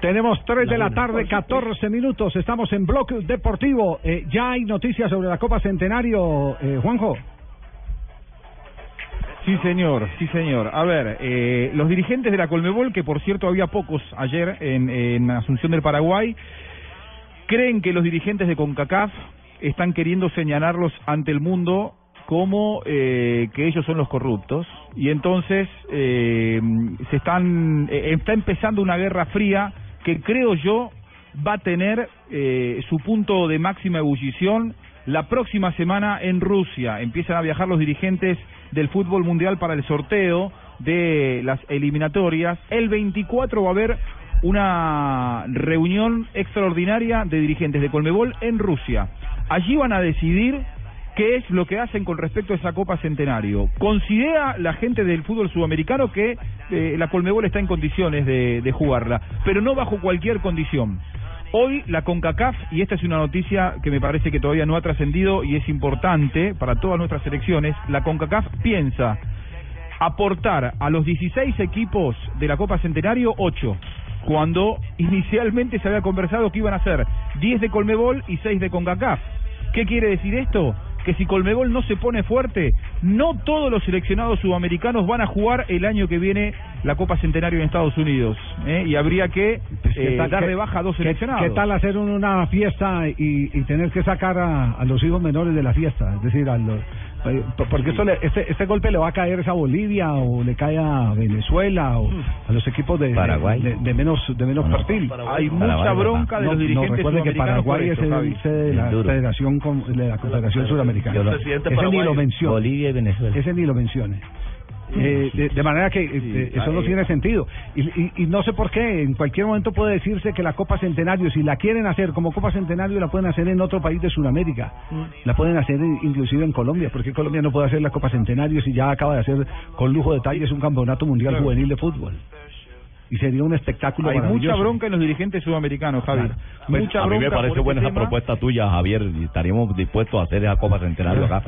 Tenemos 3 de la tarde, 14 minutos. Estamos en Bloque Deportivo. Eh, ya hay noticias sobre la Copa Centenario, eh, Juanjo. Sí, señor, sí, señor. A ver, eh, los dirigentes de la Colmebol, que por cierto había pocos ayer en, en Asunción del Paraguay, creen que los dirigentes de CONCACAF están queriendo señalarlos ante el mundo como eh, que ellos son los corruptos y entonces eh, se están eh, está empezando una guerra fría que creo yo va a tener eh, su punto de máxima ebullición la próxima semana en Rusia. Empiezan a viajar los dirigentes del fútbol mundial para el sorteo de las eliminatorias. El 24 va a haber una reunión extraordinaria de dirigentes de Colmebol en Rusia. Allí van a decidir qué es lo que hacen con respecto a esa Copa Centenario. Considera la gente del fútbol sudamericano que eh, la Colmebol está en condiciones de, jugarla, pero no bajo cualquier condición. Hoy la CONCACAF, y esta es una noticia que me parece que todavía no ha trascendido y es importante para todas nuestras selecciones, la CONCACAF piensa aportar a los 16 equipos de la Copa Centenario 8, cuando inicialmente se había conversado que iban a ser 10 de Colmebol y 6 de CONCACAF. ¿Qué quiere decir esto? Que si Colmebol no se pone fuerte, no todos los seleccionados sudamericanos van a jugar el año que viene la Copa Centenario en Estados Unidos. ¿eh? Y habría que eh, dar de baja a dos seleccionados. ¿Qué tal hacer una fiesta y, y tener que sacar a, a, los hijos menores de la fiesta? Es decir, a los, porque esto le, este, este golpe le va a caer a Bolivia o le cae a Venezuela o a los equipos de, Paraguay. de, de menos de menos No, no. Hay mucha Paraguay, bronca de No, los no, dirigentes recuerde que Paraguay es el sede de la. Federación con- de la Confederación Suramericana. Ese ni lo menciona. Bolivia y Venezuela. Ese ni lo mencione. Eh, de, de manera que eh, eso no tiene sentido. Y, y, y no sé por qué, en cualquier momento puede decirse que la Copa Centenario, si la quieren hacer como Copa Centenario, la pueden hacer en otro país de Sudamérica. La pueden hacer en- inclusive en Colombia. porque Colombia no puede hacer la Copa Centenario si ya acaba de hacer con lujo de detalles un campeonato mundial Claro. juvenil de fútbol? Y sería un espectáculo Hay mucha bronca en los dirigentes sudamericanos, Javi. Claro. Pues, mucha a mí me parece por buena este esa tema. propuesta tuya, Javier, y estaríamos dispuestos a hacer esa Copa Centenario acá.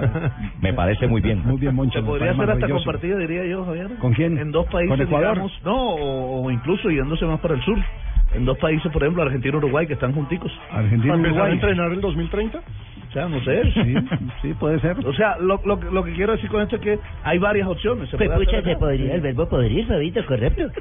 Me parece muy bien. Muy bien, Moncho. Se podría hacer hasta compartida, diría yo, Javier. ¿Con quién? En dos países, ¿Con Ecuador? digamos, no, o, o incluso yéndose más para el sur. En dos países, por ejemplo, Argentina y Uruguay, que están junticos. Argentina y Uruguay. entrenar el 2030? O sea, no sé. Sí, sí, puede ser. O sea, lo, lo, que- lo que quiero decir con esto es que hay varias opciones. Se Pues puede pucha, hacer se podría, el verbo podrir, Fabito, correcto.